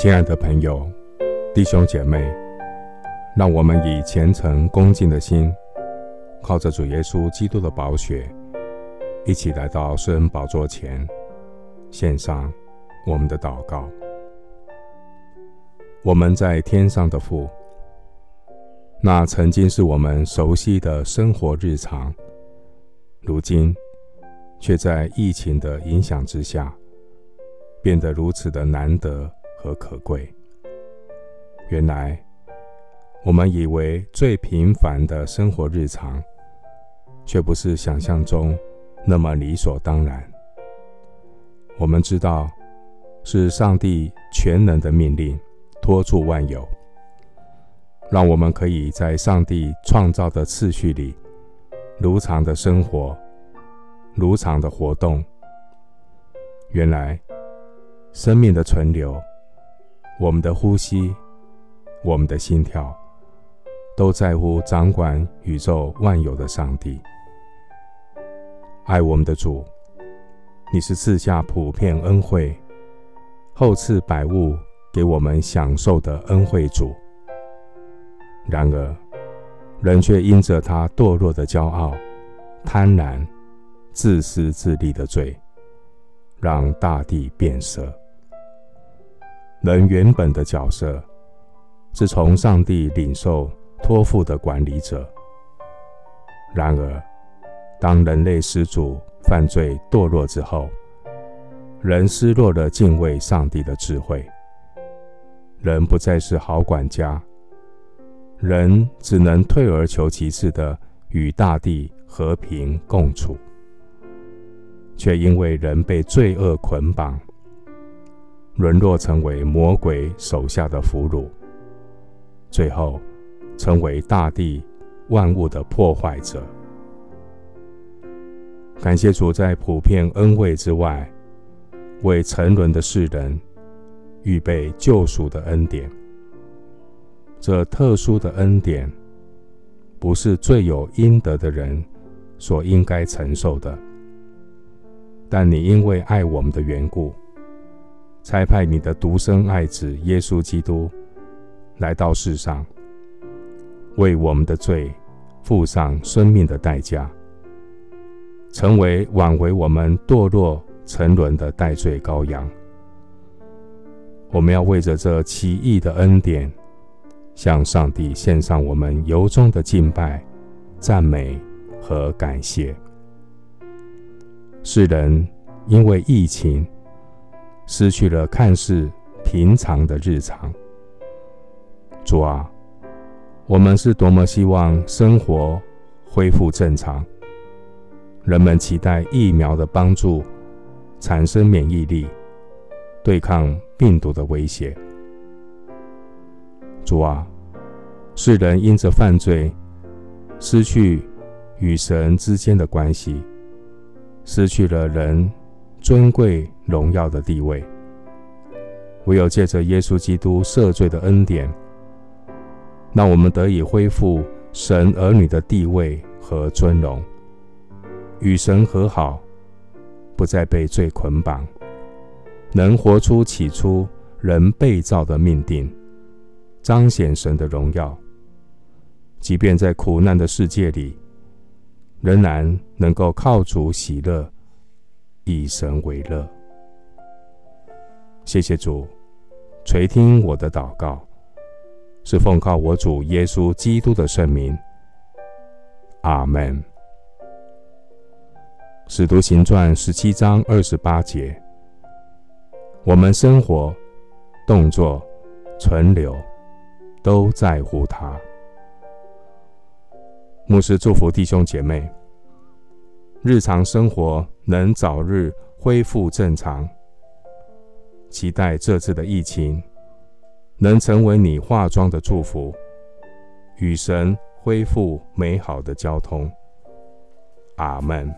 亲爱的朋友、弟兄姐妹，让我们以虔诚恭敬的心，靠着主耶稣基督的宝血，一起来到圣恩宝座前，献上我们的祷告。我们在天上的父，那曾经是我们熟悉的生活日常，如今却在疫情的影响之下，变得如此的难得和可贵。原来，我们以为最平凡的生活日常，却不是想象中那么理所当然。我们知道，是上帝全能的命令，托住万有，让我们可以在上帝创造的次序里，如常的生活，如常的活动。原来。生命的存留，我们的呼吸，我们的心跳，都在乎掌管宇宙万有的上帝。爱我们的主，你是赐下普遍恩惠，厚赐百物给我们享受的恩惠主。然而，人却因着他堕落的骄傲、贪婪、自私自利的罪，让大地变色。人原本的角色是从上帝领受托付的管理者。然而，当人类始祖犯罪堕落之后，人失落了敬畏上帝的智慧，人不再是好管家，人只能退而求其次的与大地和平共处，却因为人被罪恶捆绑。沦落成为魔鬼手下的俘虏，最后成为大地万物的破坏者。感谢主在普遍恩惠之外，为沉沦的世人预备救赎的恩典。这特殊的恩典，不是罪有应得的人所应该承受的，但你因为爱我们的缘故。差派你的独生爱子耶稣基督来到世上，为我们的罪付上生命的代价，成为挽回我们堕落沉沦的代罪羔羊。我们要为着这奇异的恩典，向上帝献上我们由衷的敬拜、赞美和感谢。世人因为疫情，失去了看似平常的日常。主啊，我们是多么希望生活恢复正常，人们期待疫苗的帮助，产生免疫力，对抗病毒的威胁。主啊，世人因着犯罪，失去与神之间的关系，失去了人尊贵荣耀的地位，唯有借着耶稣基督赦罪的恩典，让我们得以恢复神儿女的地位和尊荣，与神和好，不再被罪捆绑，能活出起初人被造的命定，彰显神的荣耀。即便在苦难的世界里，仍然能够靠主喜乐，以神为乐。谢谢主垂听我的祷告，是奉靠我主耶稣基督的圣名。阿门。使徒行传十七章二十八节，我们生活、动作、存留，都在乎他。牧师祝福弟兄姐妹，日常生活能早日恢复正常。期待这次的疫情能成为你化妆的祝福，与神恢复美好的交通。阿门。